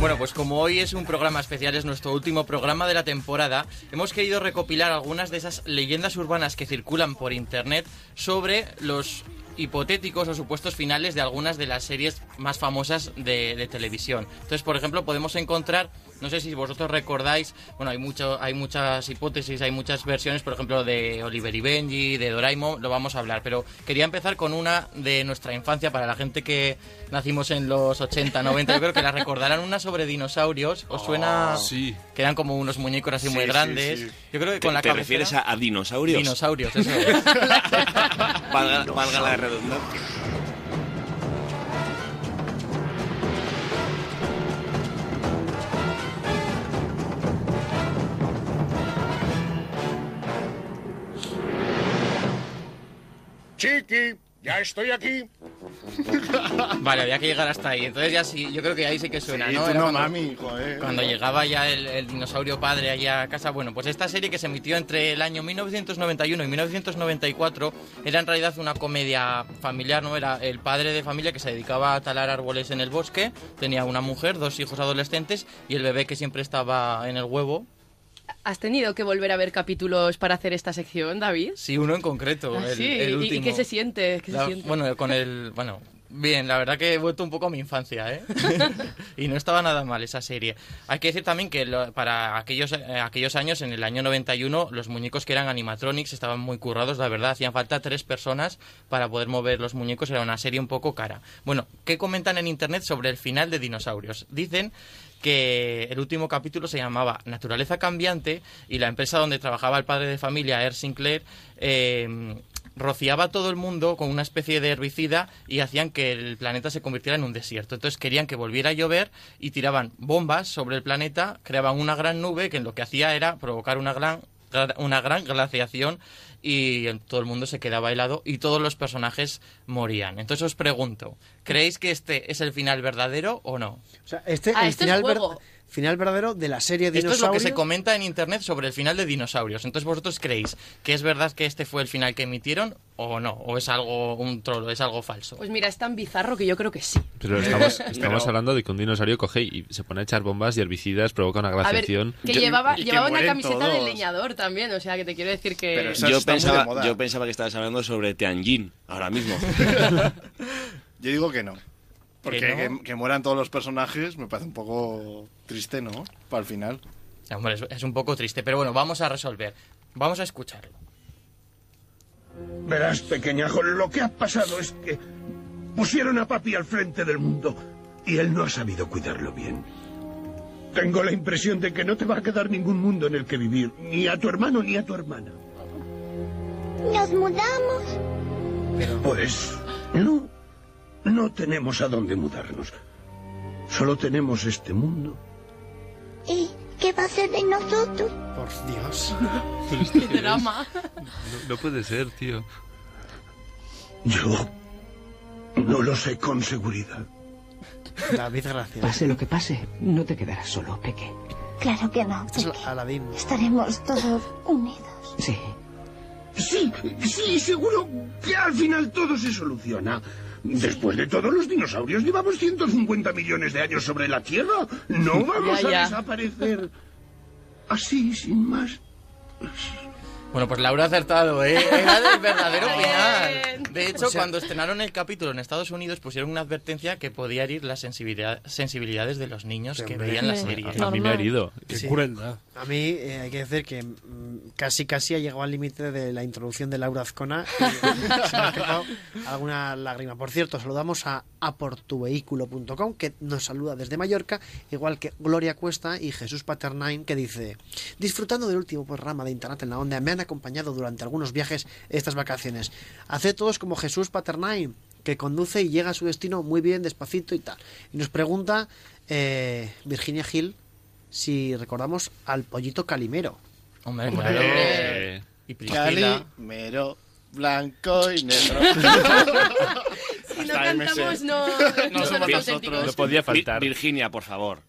Bueno, pues como hoy es un programa especial, es nuestro último programa de la temporada, hemos querido recopilar algunas de esas leyendas urbanas que circulan por internet sobre los hipotéticos o supuestos finales de algunas de las series más famosas de, televisión. Entonces, por ejemplo, podemos encontrar, no sé si vosotros recordáis, bueno, hay mucho, hay muchas hipótesis, hay muchas versiones, por ejemplo, de Oliver y Benji, de Doraemon, lo vamos a hablar, pero quería empezar con una de nuestra infancia para la gente que nacimos en los 80, 90, yo creo que la recordarán una sobre dinosaurios, ¿os suena? sí. Que eran como unos muñecos así Sí, muy sí, grandes. sí. Yo creo que ¿Te, con la te cabecera- refieres a, a dinosaurios? Dinosaurios, eso es. Valga, valga la redundancia. Chiqui, ya estoy aquí. Vale, había que llegar hasta ahí. Entonces ya sí, yo creo que ahí sí que suena, Sí, ¿no? tú Era no, cuando- mami, joder. Cuando llegaba ya el, el dinosaurio padre allá a casa, bueno, pues esta serie que se emitió entre el año 1991 y 1994 era en realidad una comedia familiar, ¿no? Era el padre de familia que se dedicaba a talar árboles en el bosque, tenía una mujer, dos hijos adolescentes y el bebé que siempre estaba en el huevo. ¿Has tenido que volver a ver capítulos para hacer esta sección, David? Sí, uno en concreto, Ah, el, sí, el ¿Y- ¿Y, último. qué se siente? ¿Qué se La- siente? bueno, con el... Bueno, bien, la verdad que he vuelto un poco a mi infancia, ¿eh? y no estaba nada mal esa serie. Hay que decir también que lo- para aquellos, eh, aquellos años, en el año 91, los muñecos que eran animatronics estaban muy currados, la verdad. Hacían falta tres personas para poder mover los muñecos. Era una serie un poco cara. Bueno, ¿qué comentan en Internet sobre el final de Dinosaurios? Dicen que el último capítulo se llamaba Naturaleza Cambiante y la empresa donde trabajaba el padre de familia, Air Sinclair, eh, rociaba a todo el mundo con una especie de herbicida y hacían que el planeta se convirtiera en un desierto. Entonces querían que volviera a llover y tiraban bombas sobre el planeta, creaban una gran nube que lo que hacía era provocar una gran una gran glaciación y todo el mundo se quedaba helado y todos los personajes morían. Entonces os pregunto, ¿creéis que este es el final verdadero o no? O sea, este, Ah, el esto es final, ver- juego. Final verdadero de la serie Esto es lo que se comenta en internet sobre el final de Dinosaurios. Entonces vosotros creéis que es verdad que este fue el final que emitieron o no, o es algo un trolo, es algo falso. Pues mira, es tan bizarro que yo creo que sí. Pero estamos, estamos Pero- hablando de que un dinosaurio coge y se pone a echar bombas y herbicidas, provoca una A ver, glaciación. que Yo- llevaba, y que llevaba una camiseta de todos. leñador también, o sea que te quiero decir que... Yo de pensaba, moda. yo pensaba que estabas hablando sobre Tianjin ahora mismo. Yo digo que no. Porque ¿Que no? que, que mueran todos los personajes me parece un poco triste, ¿no? Para el final. Hombre, es, es un poco triste, pero bueno, vamos a resolver. Vamos a escucharlo. Verás, pequeñajo, lo que ha pasado es que pusieron a papi al frente del mundo y él no ha sabido cuidarlo bien. Tengo la impresión de que no te va a quedar ningún mundo en el que vivir, ni a tu hermano ni a tu hermana. Nos mudamos. Pues no, no tenemos a dónde mudarnos. Solo tenemos este mundo. ¿Y qué va a ser de nosotros? Por Dios. Qué drama. No, no puede ser, tío. Yo no lo sé con seguridad. David, gracias. Pase lo que pase, no te quedarás solo, Peque. Claro que no. Peque. Aladín. Estaremos todos unidos. Sí. Sí, sí, seguro que al final todo se soluciona. Después de todo, los dinosaurios llevamos 150 millones de años sobre la Tierra. No vamos Ya, ya. a desaparecer así, sin más. Bueno, pues Laura ha acertado, ¿eh? Era el verdadero final. De hecho, O sea- cuando estrenaron el capítulo en Estados Unidos pusieron una advertencia que podía herir las sensibilidad- sensibilidades de los niños que hombre. veían la serie. A mí me ha herido. Qué Sí. crueldad. A mí eh, hay que decir que mm, casi casi ha llegado al límite de la introducción de Laura Azcona. y se me ha alguna lágrima. Por cierto, saludamos a aportuvehículo.com que nos saluda desde Mallorca, igual que Gloria Cuesta y Jesús Paternain que dice disfrutando del último programa de Internet en la Onda, me han acompañado durante algunos viajes estas vacaciones. Haced todos como Jesús Paternain que conduce y llega a su destino muy bien, despacito y tal. Y nos pregunta eh, Virginia Gil si recordamos al pollito calimero. Hombre, Hombre. claro. Eh, Y. Calimero, blanco y negro. Si no Hasta cantamos, no, no No somos auténticos. no podía Vir- faltar. Virginia, por favor.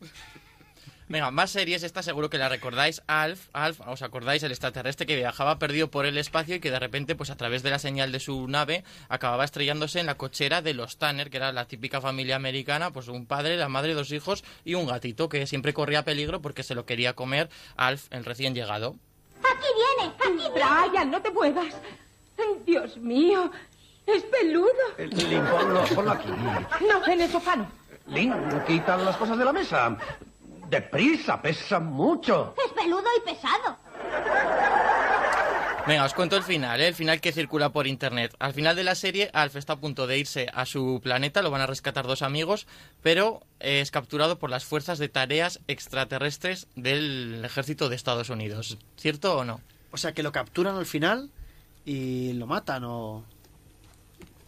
Venga, más series, esta seguro que la recordáis. Alf, Alf, ¿os acordáis? El extraterrestre que viajaba perdido por el espacio y que de repente, pues a través de la señal de su nave, acababa estrellándose en la cochera de los Tanner, que era la típica familia americana, pues un padre, la madre, dos hijos y un gatito que siempre corría peligro porque se lo quería comer Alf, el recién llegado. Aquí viene, aquí viene. Brian, no te muevas. Dios mío, es peludo. Link, ponlo, ponlo aquí. No, en el sofá no. Link, quita las cosas de la mesa. Deprisa, pesa mucho. Es peludo y pesado. Venga, os cuento el final, ¿eh? el final que circula por internet. Al final de la serie, Alf está a punto de irse a su planeta, lo van a rescatar dos amigos, pero es capturado por las fuerzas de tareas extraterrestres del ejército de Estados Unidos. ¿Cierto o no? O sea, que lo capturan al final y lo matan o...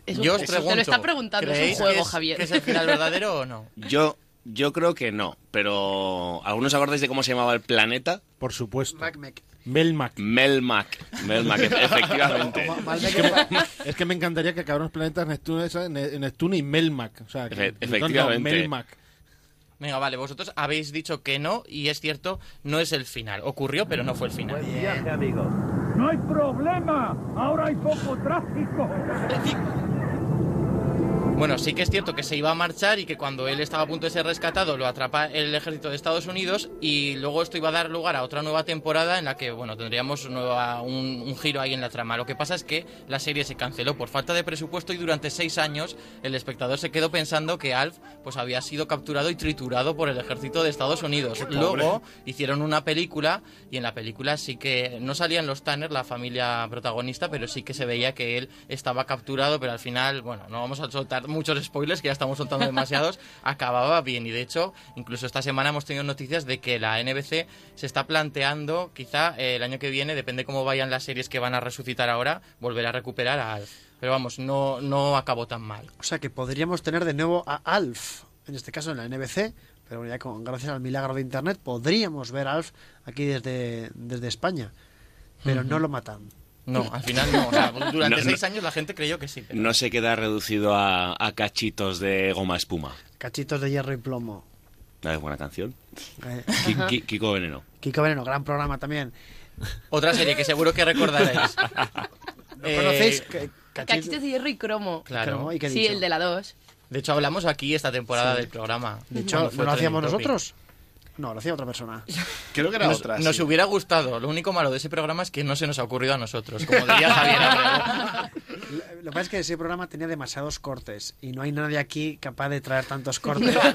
Es un- Yo os te lo está preguntando, es un ¿creéis juego, que es- Javier. que es el final verdadero o no? Yo, yo creo que no, pero ¿algunos os acordáis de cómo se llamaba el planeta? Por supuesto. Macmec. Melmac. Melmac. Melmac, efectivamente. Es que, es que me encantaría que acabaran los planetas Neptuno, Neptuno y Melmac. O sea, que- Efe- no, no, efectivamente. Melmac. Venga, vale, vosotros habéis dicho que no y es cierto, no es el final. Ocurrió, pero no fue el final. Viaje, amigo. No hay problema. Ahora hay poco tráfico. Bueno, sí que es cierto que se iba a marchar y que cuando él estaba a punto de ser rescatado lo atrapa el ejército de Estados Unidos y luego esto iba a dar lugar a otra nueva temporada en la que, bueno, tendríamos nueva- un, un giro ahí en la trama. Lo que pasa es que la serie se canceló por falta de presupuesto y durante seis años el espectador se quedó pensando que Alf pues había sido capturado y triturado por el ejército de Estados Unidos. Luego hicieron una película y en la película sí que no salían los Tanner, la familia protagonista, pero sí que se veía que él estaba capturado, pero al final, bueno, no vamos a soltar muchos spoilers, que ya estamos soltando demasiados, acababa bien y de hecho, incluso esta semana hemos tenido noticias de que la NBC se está planteando, quizá eh, el año que viene, depende cómo vayan las series que van a resucitar ahora, volver a recuperar a Alf. Pero vamos, no, no acabó tan mal. O sea, que podríamos tener de nuevo a Alf, en este caso en la NBC, pero ya con, gracias al milagro de Internet podríamos ver a Alf aquí desde, desde España, pero no lo matan. No, al final no. O sea, durante No, no. seis años la gente creyó que sí. pero- No se queda reducido a, a cachitos de goma espuma. Cachitos de hierro y plomo. Ah, Es buena canción. Eh, Ki- Ki- Kiko Veneno. Kiko Veneno, gran programa también. Otra serie que seguro que recordaréis. ¿Lo Eh, conocéis? Cachitos de hierro y cromo. Claro. Cromo, ¿y qué he Sí, el de la 2. De hecho, hablamos aquí esta temporada Sí. del programa. De hecho, ¿no lo hacíamos nosotros? No, lo hacía otra persona. Creo que era Nos, otra. nos sí. hubiera gustado. Lo único malo de ese programa es que no se nos ha ocurrido a nosotros, como diría Javier. Lo lo que pasa es que ese programa tenía demasiados cortes y no hay nadie aquí capaz de traer tantos cortes.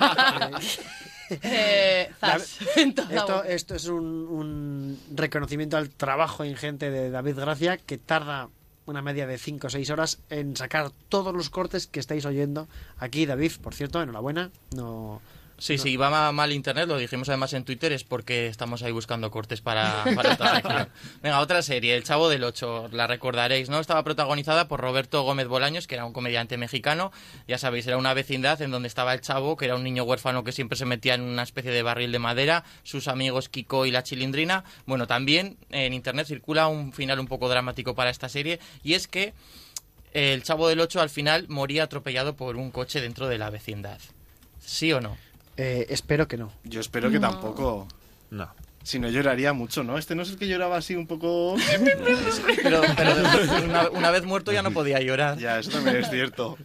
Eh, zas. En toda esto, esto es un, un reconocimiento al trabajo ingente de David Gracia que tarda una media de 5 o 6 horas en sacar todos los cortes que estáis oyendo aquí. David, por cierto, enhorabuena. No, Sí, sí, va ma- mal internet, lo dijimos además en Twitter, es porque estamos ahí buscando cortes para, para esta sección. Venga, otra serie, El Chavo del Ocho, la recordaréis, ¿no? Estaba protagonizada por Roberto Gómez Bolaños, que era un comediante mexicano, ya sabéis, era una vecindad en donde estaba el Chavo, que era un niño huérfano que siempre se metía en una especie de barril de madera, sus amigos Kiko y la Chilindrina. Bueno, también en internet circula un final un poco dramático para esta serie, y es que el Chavo del Ocho al final moría atropellado por un coche dentro de la vecindad. ¿Sí o no? Eh, espero que no. Yo espero que No. tampoco. No. Si no lloraría mucho, ¿no? Este no es el que lloraba así un poco. Pero, pero una, una vez muerto ya no podía llorar. ya, eso también es cierto.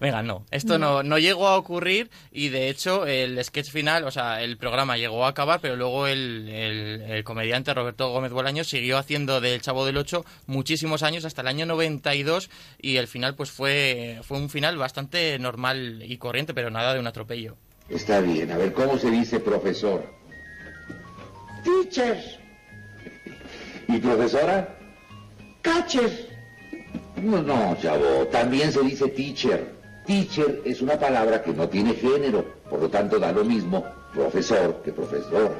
Venga, no. Esto no, no llegó a ocurrir y de hecho el sketch final, o sea, el programa llegó a acabar, pero luego el, el- el comediante Roberto Gómez Bolaños siguió haciendo del Chavo del Ocho muchísimos años, hasta el año 92 y el final pues fue, fue un final bastante normal y corriente, pero nada de un atropello. Está bien, a ver, ¿cómo se dice profesor? Teacher. ¿Y profesora? Catcher. No, no, chavo, también se dice teacher. Teacher es una palabra que no tiene género, por lo tanto da lo mismo profesor que profesora.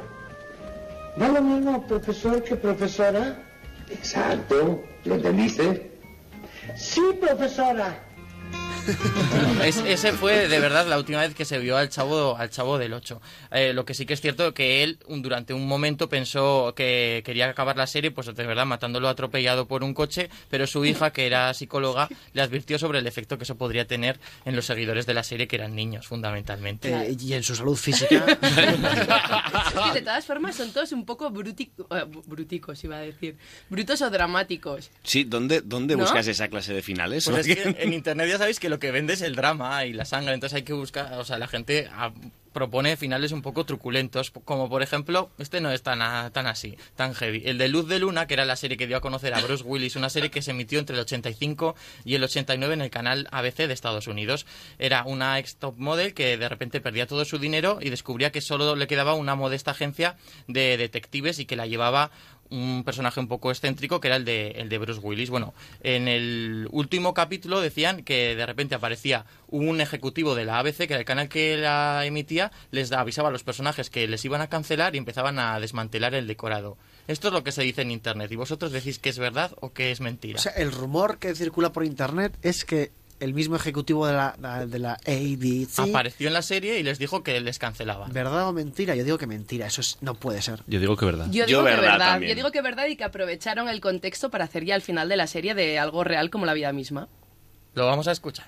¿Da lo mismo profesor que profesora? Exacto, ¿lo entendiste? Sí, profesora. Es- ese fue de verdad la última vez que se vio al chavo al chavo del 8. Eh, lo que sí que es cierto que él durante un momento pensó que quería acabar la serie, pues de verdad matándolo atropellado por un coche, pero su hija, que era psicóloga, le advirtió sobre el efecto que eso podría tener en los seguidores de la serie, que eran niños fundamentalmente. Eh, y en su salud física. Es que de todas formas son todos un poco eh, bruticos, iba a decir. Brutos o dramáticos. Sí, ¿dónde, dónde ¿No? buscas esa clase de finales? Pues es que en internet ya sabéis que lo que vende es el drama y la sangre, entonces hay que buscar, o sea, la gente ah, propone finales un poco truculentos, como por ejemplo, este no es tan, tan así, tan heavy. El de Luz de Luna, que era la serie que dio a conocer a Bruce Willis, una serie que se emitió entre el 85 y el 89 en el canal ABC de Estados Unidos. Era una ex top model que de repente perdía todo su dinero y descubría que solo le quedaba una modesta agencia de detectives y que la llevaba un personaje un poco excéntrico que era el de, el de Bruce Willis. Bueno, en el último capítulo decían que de repente aparecía un ejecutivo de la ABC, que era el canal que la emitía, les avisaba a los personajes que les iban a cancelar y empezaban a desmantelar el decorado. Esto es lo que se dice en Internet. ¿Y vosotros decís que es verdad o que es mentira? O sea, el rumor que circula por internet es que el mismo ejecutivo de la, de la ABC. Apareció en la serie y les dijo que les cancelaban. ¿Verdad o mentira? Yo digo que mentira, eso es- no puede ser. Yo digo que verdad. Yo digo que verdad. Yo digo que verdad y que aprovecharon el contexto para hacer ya el final de la serie de algo real como la vida misma. Lo vamos a escuchar.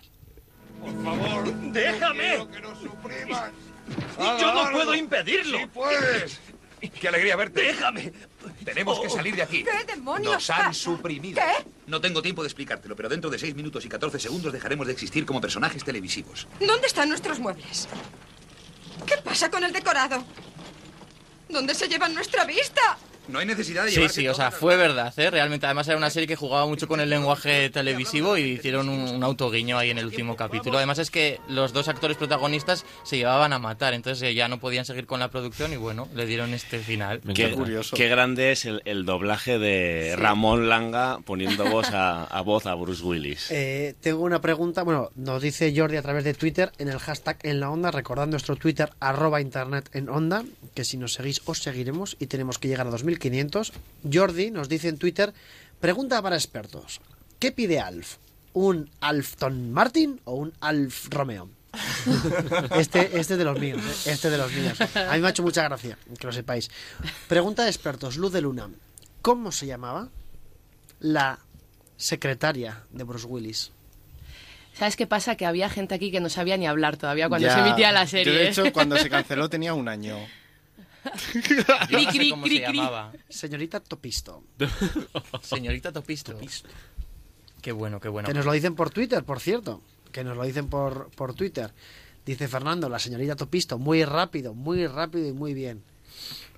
¡Déjame! ¡Yo no puedo impedirlo! ¡Sí puedes! ¡Qué alegría verte! ¡Déjame! Tenemos que salir de aquí. ¿Qué demonios Nos han pasa? suprimido. ¿Qué? No tengo tiempo de explicártelo, pero dentro de 6 minutos y 14 segundos dejaremos de existir como personajes televisivos. ¿Dónde están nuestros muebles? ¿Qué pasa con el decorado? ¿Dónde se llevan nuestra vista? No hay necesidad de Sí, sí, o sea, fue verdad, ¿eh? Realmente, además era una serie que jugaba mucho con el lenguaje televisivo y hicieron un, un autoguiño ahí en el último capítulo. Además es que los dos actores protagonistas se llevaban a matar, entonces eh, ya no podían seguir con la producción y bueno, le dieron este final. Qué, qué grande es el, el doblaje de Ramón Langa poniendo voz a, a voz a Bruce Willis. Eh, tengo una pregunta, bueno, nos dice Jordi a través de Twitter en el hashtag en la onda, recordad nuestro Twitter arroba internet en onda, que si nos seguís os seguiremos y tenemos que llegar a 2500. Jordi nos dice en Twitter, pregunta para expertos, ¿qué pide Alf? ¿Un Alfton Martin o un Alf Romeo? Este, este de los míos, ¿eh? este de los míos. A mí me ha hecho mucha gracia, que lo sepáis. Pregunta de expertos, Luz de Luna. ¿Cómo se llamaba la secretaria de Bruce Willis? ¿Sabes qué pasa? Que había gente aquí que no sabía ni hablar todavía cuando Ya. se emitía la serie. Yo, de hecho, cuando se canceló tenía un año. Yo no sé cri, cómo cri, se cri. llamaba. Señorita Topisto. Señorita Topisto. Qué bueno, qué bueno. Que nos lo dicen por Twitter, por cierto. Que nos lo dicen por, por Twitter. Dice Fernando, la señorita Topisto. Muy rápido, muy rápido y muy bien.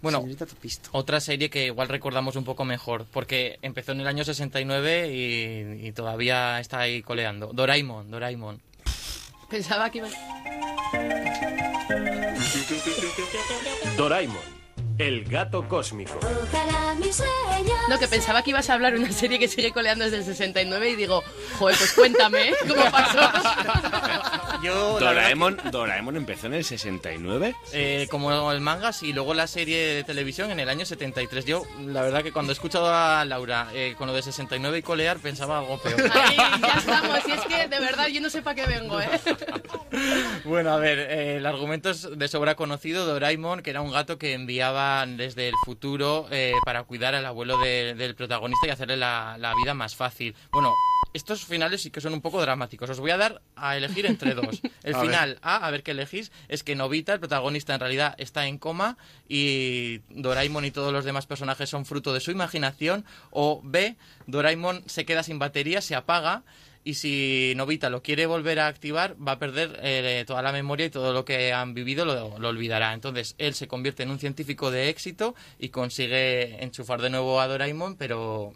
Bueno, Señorita Topisto. otra serie que igual recordamos un poco mejor, porque empezó en el año 69 y, y todavía está ahí coleando. Doraemon, Doraemon. Pensaba que iba... Doraemon, el gato cósmico. No, que pensaba que ibas a hablar de una serie que sigue coleando desde el 69 y digo, joder, pues cuéntame, ¿eh? ¿cómo pasó? Yo, la verdad Doraemon, Doraemon empezó en el 69. Eh, como el manga, y luego la serie de televisión en el año 73. Yo, la verdad que cuando he escuchado a Laura eh, con lo de 69 y colear, pensaba algo peor. Ahí, ya estamos, y es que de verdad yo no sé para qué vengo, ¿eh? Bueno, a ver, eh, el argumento es de sobra conocido. Doraemon, que era un gato que enviaban desde el futuro eh, para cuidar al abuelo de- del protagonista y hacerle la, la vida más fácil. Bueno, estos finales sí que son un poco dramáticos. Os voy a dar a elegir entre dos. El A ver. final A, a ver qué elegís, es que Novita, el protagonista, en realidad está en coma y Doraemon y todos los demás personajes son fruto de su imaginación. O B, Doraemon se queda sin batería, se apaga y si Novita lo quiere volver a activar, va a perder eh, toda la memoria y todo lo que han vivido lo, lo olvidará. Entonces, él se convierte en un científico de éxito y consigue enchufar de nuevo a Doraemon, pero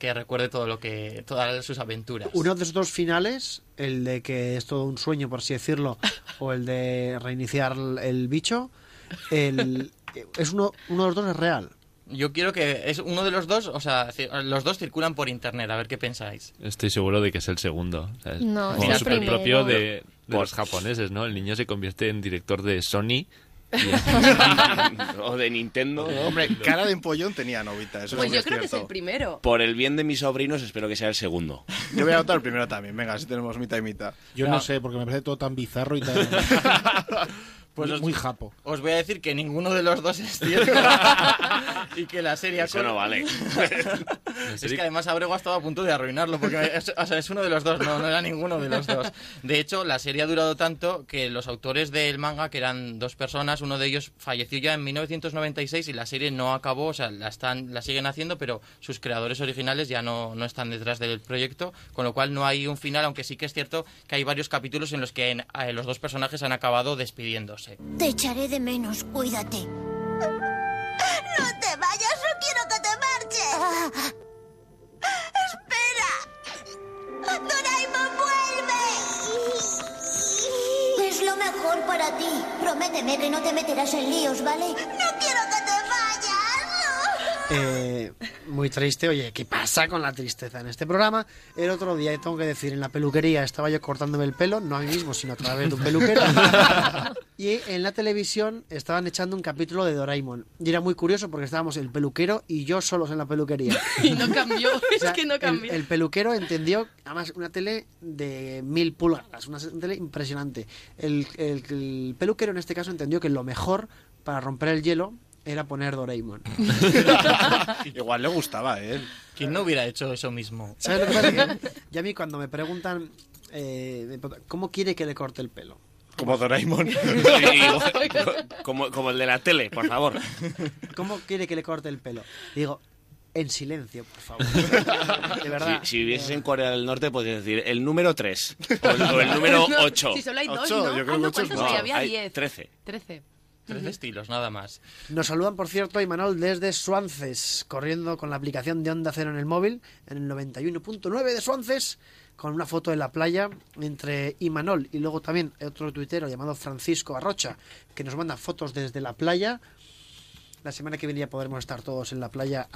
que recuerde todo lo que todas sus aventuras. Uno de esos dos finales, el de que es todo un sueño, por así decirlo, o el de reiniciar el, bicho, el, es uno, uno de los dos es real. Yo quiero que es uno de los dos, o sea, los dos circulan por internet, a ver qué pensáis. Estoy seguro de que es el segundo. No, es como el propio de, de los japoneses, ¿no? El niño se convierte en director de Sony o de Nintendo, ¿no? Hombre, cara de empollón tenía Novita, eso Pues yo creo que es el primero. Por el bien de mis sobrinos, espero que sea el segundo. Yo voy a votar el primero también, venga, si tenemos mitad y mitad. Yo no sé, porque me parece todo tan bizarro y tan... Pues muy, os- muy japo. Os voy a decir que ninguno de los dos es cierto. y que la serie... Eso no vale. es que además Abrego ha estado a punto de arruinarlo, porque es, o sea, es uno de los dos, no, no era ninguno de los dos. De hecho, la serie ha durado tanto que los autores del manga, que eran dos personas, uno de ellos falleció ya en 1996 y la serie no acabó, o sea, la, están, la siguen haciendo, pero sus creadores originales ya no, no están detrás del proyecto, con lo cual no hay un final, aunque sí que es cierto que hay varios capítulos en los que en- eh, los dos personajes han acabado despidiéndose. Te echaré de menos, cuídate. ¡Espera! ¡Doraemon vuelve! Es lo mejor para ti. Prométeme que no te meterás en líos, ¿vale? No quiero que te vayas. Eh, muy triste. Oye, ¿qué pasa con la tristeza en este programa? El otro día, tengo que decir, en la peluquería estaba yo cortándome el pelo, no a mí mismo, sino a través de un peluquero. y en la televisión estaban echando un capítulo de Doraemon. Y era muy curioso porque estábamos el peluquero y yo solos en la peluquería. Y no cambió, O sea, es que no el- cambió. El, peluquero entendió, además, una tele de mil pulgadas, una tele impresionante. El, el- el peluquero en este caso entendió que lo mejor para romper el hielo era poner Doraemon. Igual le gustaba a él. ¿Quién no hubiera hecho eso mismo? ¿Sabes lo que pasa? Que- y a mí cuando me preguntan eh, cómo quiere que le corte el pelo, Como Doraemon. Sí, como, como el de la tele, por favor. ¿cómo quiere que le corte el pelo? Digo, en silencio, por favor. De verdad. Si, si vivieses en Corea del Norte, podrías decir el número 3 o el, o el número No, 8. Si solo hay dos, Ocho, ¿no? yo creo Ah, que no, ocho es ¿cuántos más. hay? Había hay 10. 13. 13. Tres estilos, nada más. Nos saludan, por cierto, Imanol desde Suances, corriendo con la aplicación de Onda Cero en el móvil, en el 91.9 de Suances, con una foto de la playa entre Imanol y luego también otro tuitero llamado Francisco Arrocha, que nos manda fotos desde la playa. La semana que viene ya podremos estar todos en la playa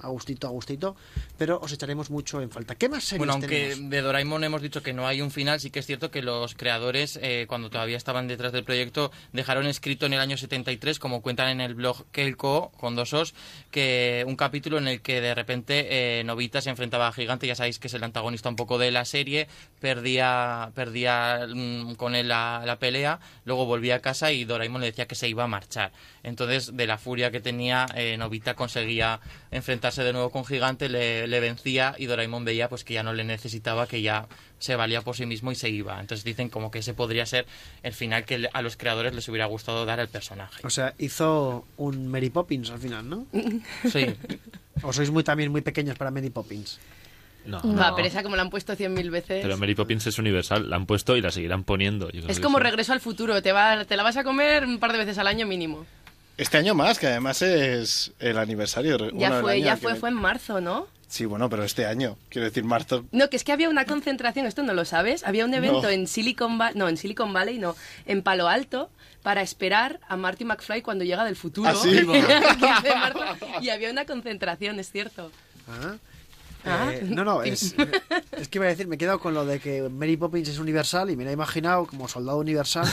Agustito, Agustito, Agustito, pero os echaremos mucho en falta. ¿Qué más series Bueno, aunque tenemos? de Doraemon hemos dicho que no hay un final, sí que es cierto que los creadores, eh, cuando todavía estaban detrás del proyecto, dejaron escrito en el año 73, como cuentan en el blog Kelko, con dos os, que un capítulo en el que de repente eh, Novita se enfrentaba a Gigante, ya sabéis que es el antagonista un poco de la serie, perdía, perdía mm, con él la, la pelea, luego volvía a casa y Doraemon le decía que se iba a marchar. Entonces, de la furia que tenía, eh, Novita conseguía enfrentarse de nuevo con Gigante, le, le vencía y Doraemon veía pues que ya no le necesitaba, que ya se valía por sí mismo y se iba. Entonces dicen como que ese podría ser el final que a los creadores les hubiera gustado dar al personaje. O sea, hizo un Mary Poppins al final, ¿no? Sí. ¿O sois muy también muy pequeños para Mary Poppins? No, Va, no. pero esa como la han puesto cien mil veces. Pero Mary Poppins es universal, la han puesto y la seguirán poniendo. Yo creo Es que como sí. regreso al futuro, te, va, te la vas a comer un par de veces al año mínimo. Este año más, que además es el aniversario. Ya bueno, fue, año ya fue, fue en marzo, ¿no? Sí, bueno, pero este año. Quiero decir, marzo. No, que es que había una concentración, esto no lo sabes, había un evento No. en Silicon Valley, no, en Silicon Valley, no, en Palo Alto, para esperar a Marty McFly cuando llega del futuro. ¿Ah, sí? El 15 de marzo, y había una concentración, es cierto. Ah. Ah. Eh, no, no, es, es que iba a decir, me he quedado con lo de que Mary Poppins es universal y me la he imaginado como soldado universal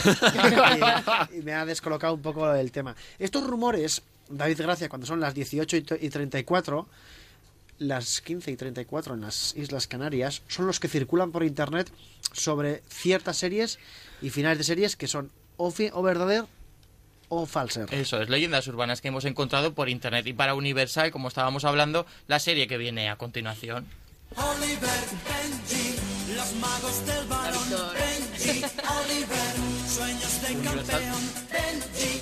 y, y me ha descolocado un poco el tema. Estos rumores, David Gracia, cuando son las 18 y t- y 34, las 15 y 34 en las Islas Canarias, son los que circulan por internet sobre ciertas series y finales de series que son o, o verdadero o falser. Eso es, leyendas urbanas que hemos encontrado por internet. Y para Universal, como estábamos hablando, la serie que viene a continuación. Oliver, Benji, los magos del balón. Benji, Oliver, sueños de campeón. Benji.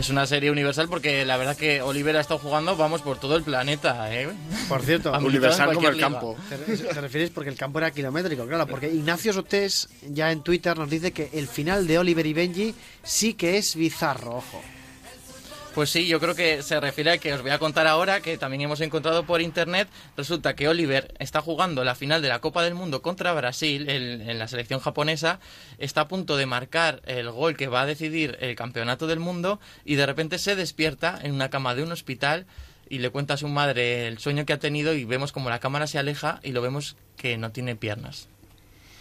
Es una serie universal porque la verdad que Oliver ha estado jugando, vamos, por todo el planeta, ¿eh? Por cierto, Habilitado en cualquier liga. ¿Te, te refieres porque el campo era kilométrico? Claro, porque Ignacio Sotés ya en Twitter nos dice que el final de Oliver y Benji sí que es bizarro, ojo. Pues sí, yo creo que se refiere a que os voy a contar ahora, que también hemos encontrado por internet. Resulta que Oliver está jugando la final de la Copa del Mundo contra Brasil el- en la selección japonesa. Está a punto de marcar el gol que va a decidir el campeonato del mundo y de repente se despierta en una cama de un hospital y le cuenta a su madre el sueño que ha tenido y vemos como la cámara se aleja y lo vemos que no tiene piernas.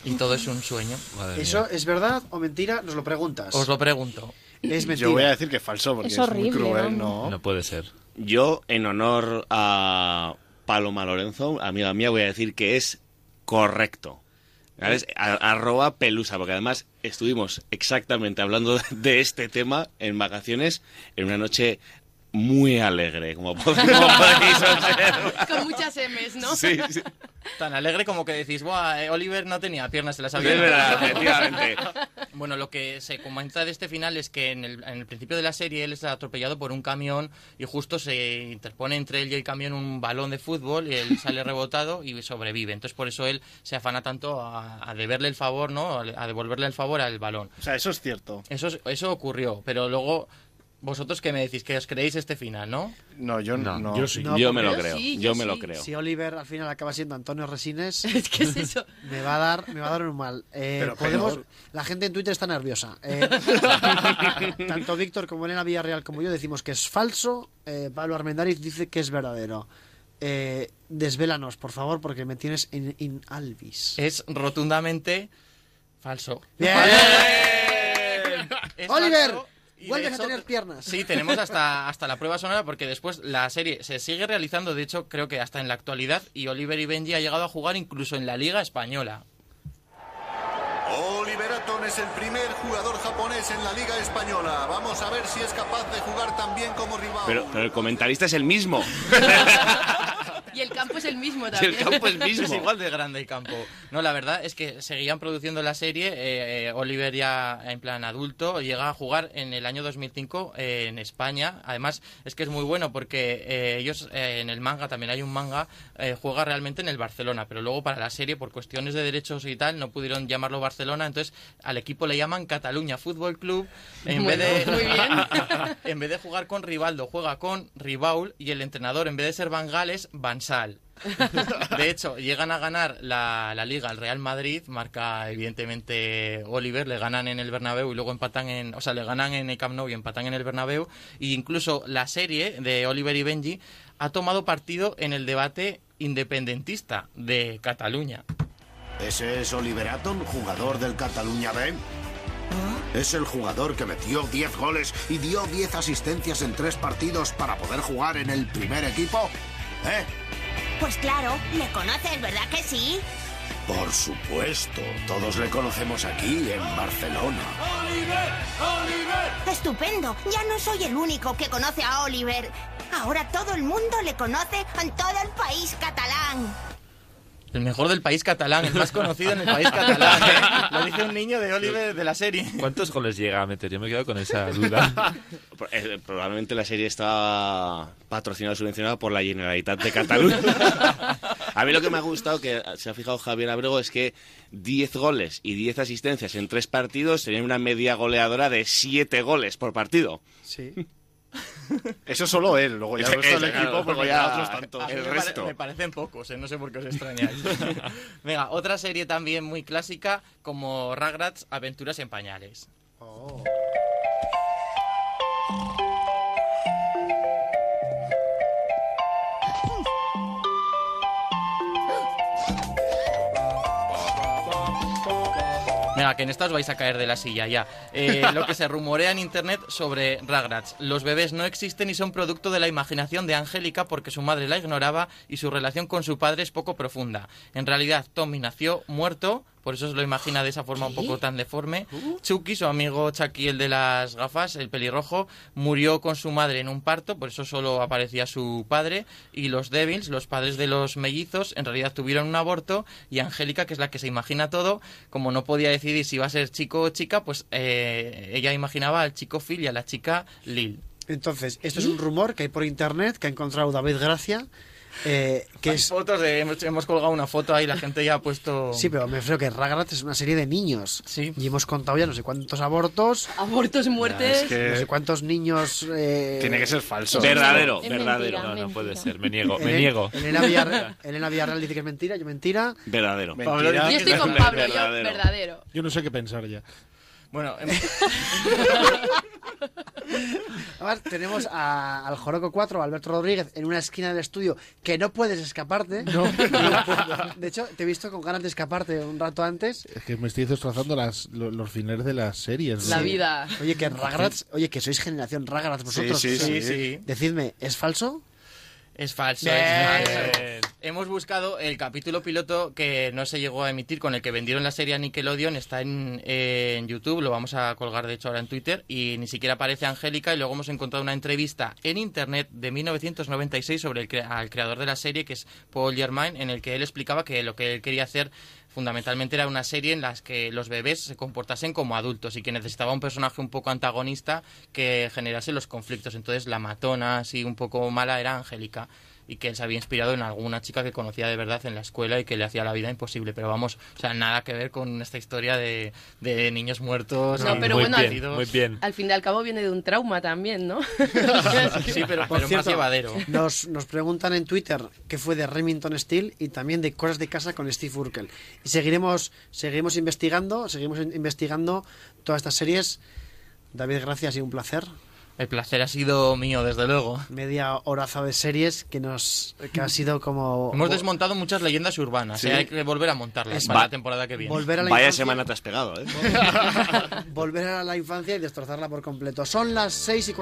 Y todo es un sueño. ¿Eso es verdad o mentira? Nos lo preguntas. Os lo pregunto. Es mentira. Yo voy a decir que es falso porque Es es, horrible, muy cruel, ¿no? ¿no? No puede ser. Yo, en honor a Paloma Lorenzo, amiga mía, voy a decir que es correcto. ¿Vale? Arroba pelusa, porque además estuvimos exactamente hablando de este tema en vacaciones en una noche muy alegre, como pod- como podéis observar. Con muchas M's, ¿no? Sí, sí. Tan alegre como que decís, Buah, eh, Oliver no tenía piernas, se las había Es verdad, efectivamente. Bueno, lo que se comenta de este final es que en el, en el principio de la serie él es atropellado por un camión y justo se interpone entre él y el camión un balón de fútbol y él sale rebotado y sobrevive. Entonces por eso él se afana tanto a, a deberle el favor, ¿no? A devolverle el favor al balón. O sea, eso es cierto. Eso, es- eso ocurrió, pero luego vosotros qué me decís, que os creéis este final, ¿no? No, yo no. No, Yo me porque- lo creo, sí, yo yo me lo sí. creo. Si Oliver al final acaba siendo Antonio Resines, Es que es eso. me va a dar, me va a dar un mal. Eh, Pero podemos, peor. la gente en Twitter está nerviosa. Eh, tanto Víctor como Elena Villarreal como yo decimos que es falso. Eh, Pablo Armendariz dice que es verdadero. Eh, desvélanos, por favor, porque me tienes en, in albis. Es rotundamente falso. Bien. Es Oliver, falso vuelves a hecho- tener piernas. Sí, tenemos hasta, hasta la prueba sonora porque después la serie se sigue realizando, de hecho creo que hasta en la actualidad, y Oliver y Benji ha llegado a jugar incluso en la Liga Española. Oliver Atom es el primer jugador japonés en la Liga Española. Vamos a ver si es capaz de jugar tan bien como rival. Pero, pero el comentarista es el mismo. Campo es el mismo también. el campo es mismo. Es igual de grande el campo. No, la verdad es que seguían produciendo la serie. eh, eh, Oliver ya en plan adulto llega a jugar en el año 2005 eh, en España. Además, es que es muy bueno porque eh, ellos eh, en el manga, también hay un manga, eh, juega realmente en el Barcelona. Pero luego para la serie, por cuestiones de derechos y tal, no pudieron llamarlo Barcelona. Entonces al equipo le llaman Cataluña Fútbol Club. En, Bueno, vez de, muy bien. en vez de jugar con Rivaldo, juega con Ribaul. Y el entrenador, en vez de ser Van Gaal, es De hecho, llegan a ganar la, la liga al Real Madrid, marca evidentemente Oliver, le ganan en el Bernabéu y luego empatan en, o sea, le ganan en el Camp Nou y empatan en el Bernabéu e incluso la serie de Oliver y Benji ha tomado partido en el debate independentista de Cataluña. ¿Ese es Oliver Atom, jugador del Cataluña B? ¿Es el jugador que metió 10 goles y dio 10 asistencias en tres partidos para poder jugar en el primer equipo? ¿Eh? Pues claro, le conoces, ¿verdad que sí? Por supuesto, todos le conocemos aquí en Barcelona. Estupendo, ya no soy el único que conoce a Oliver. Ahora todo el mundo le conoce en todo el país catalán. El mejor del país catalán, el más conocido en el país catalán. ¿eh? Lo dice un niño de Oliver de la serie. ¿Cuántos goles llega a meter? Yo me he quedado con esa duda. Eh, Probablemente la serie está patrocinada o subvencionada por la Generalitat de Cataluña. A mí lo que me ha gustado, que se ha fijado Javier Abrego, es que 10 goles y 10 asistencias en tres partidos tenían una media goleadora de 7 goles por partido. Sí. Eso solo él, luego ya el resto del equipo, pues luego ya otros mí el me pare- resto. me parecen pocos, ¿eh? no sé por qué os extrañáis. Venga, otra serie también muy clásica como Ragrats Aventuras en Pañales. Venga, que en esta os vais a caer de la silla ya. Eh, lo que se rumorea en internet sobre Ragrats. Los bebés no existen y son producto de la imaginación de Angélica porque su madre la ignoraba y su relación con su padre es poco profunda. En realidad, Tommy nació muerto, por eso se lo imagina de esa forma un poco tan deforme. Chucky, su amigo Chucky, el de las gafas, el pelirrojo, murió con su madre en un parto, por eso solo aparecía su padre. Y los Devils, los padres de los mellizos, en realidad tuvieron un aborto. Y Angélica, que es la que se imagina todo, como no podía decidir si iba a ser chico o chica, pues eh, ella imaginaba al chico Phil y a la chica Lil. Entonces, esto es un rumor que hay por internet que ha encontrado David Gracia. Eh, que Hay es fotos de, hemos, hemos colgado una foto ahí, la gente ya ha puesto... Sí, pero me refiero que Ragrat es una serie de niños. Sí. Y hemos contado ya no sé cuántos abortos. Abortos, muertes. Es que No sé cuántos niños. eh, tiene que ser falso. Verdadero, Es verdadero. mentira. No, no puede ser. Me niego, me niego. Elena Villarreal, Elena Villarreal dice que es mentira, yo mentira. Verdadero. Mentira. Yo estoy con Verdadero. Pablo, yo verdadero. Yo no sé qué pensar ya. Bueno, em- Además, tenemos a- al Joroco 4, Alberto Rodríguez, en una esquina del estudio que no puedes escaparte. De hecho, te he visto con ganas de escaparte un rato antes. Es que me estoy destrozando las, lo- los finales de las series. La ¿no? vida. Oye, que Ragrats, oye, que sois generación Ragrats vosotros. sí, sí, sí. Decidme, ¿es falso? Es falso. Bien. es falso. Hemos buscado el capítulo piloto que no se llegó a emitir, con el que vendieron la serie a Nickelodeon. Está en, eh, en YouTube, lo vamos a colgar de hecho ahora en Twitter. Y ni siquiera aparece Angélica. Y luego hemos encontrado una entrevista en internet de 1996 sobre el cre- al creador de la serie, que es Paul Germain, en el que él explicaba que lo que él quería hacer fundamentalmente era una serie en la que los bebés se comportasen como adultos y que necesitaba un personaje un poco antagonista que generase los conflictos. Entonces la matona, así un poco mala, era Angélica y que él se había inspirado en alguna chica que conocía de verdad en la escuela y que le hacía la vida imposible. Pero vamos, o sea, nada que ver con esta historia de, de niños muertos. No, pero muy bueno, bien, perdidos. muy bien. Al fin y al cabo viene de un trauma también, ¿no? Sí, pero, Por pero más cierto, llevadero. Nos, nos preguntan en Twitter qué fue de Remington Steel y también de Cosas de Casa con Steve Urkel. Y seguiremos, seguiremos investigando, seguimos in- investigando todas estas series. David, gracias y un placer. El placer ha sido mío, desde luego. Media horaza de series que nos que ha sido como Hemos desmontado muchas leyendas urbanas. Sí. ¿eh? Hay que volver a montarlas Es para la temporada que viene. volver a la Vaya infancia, semana te has pegado, ¿eh? volver a la infancia y destrozarla por completo. Son las 6 y 40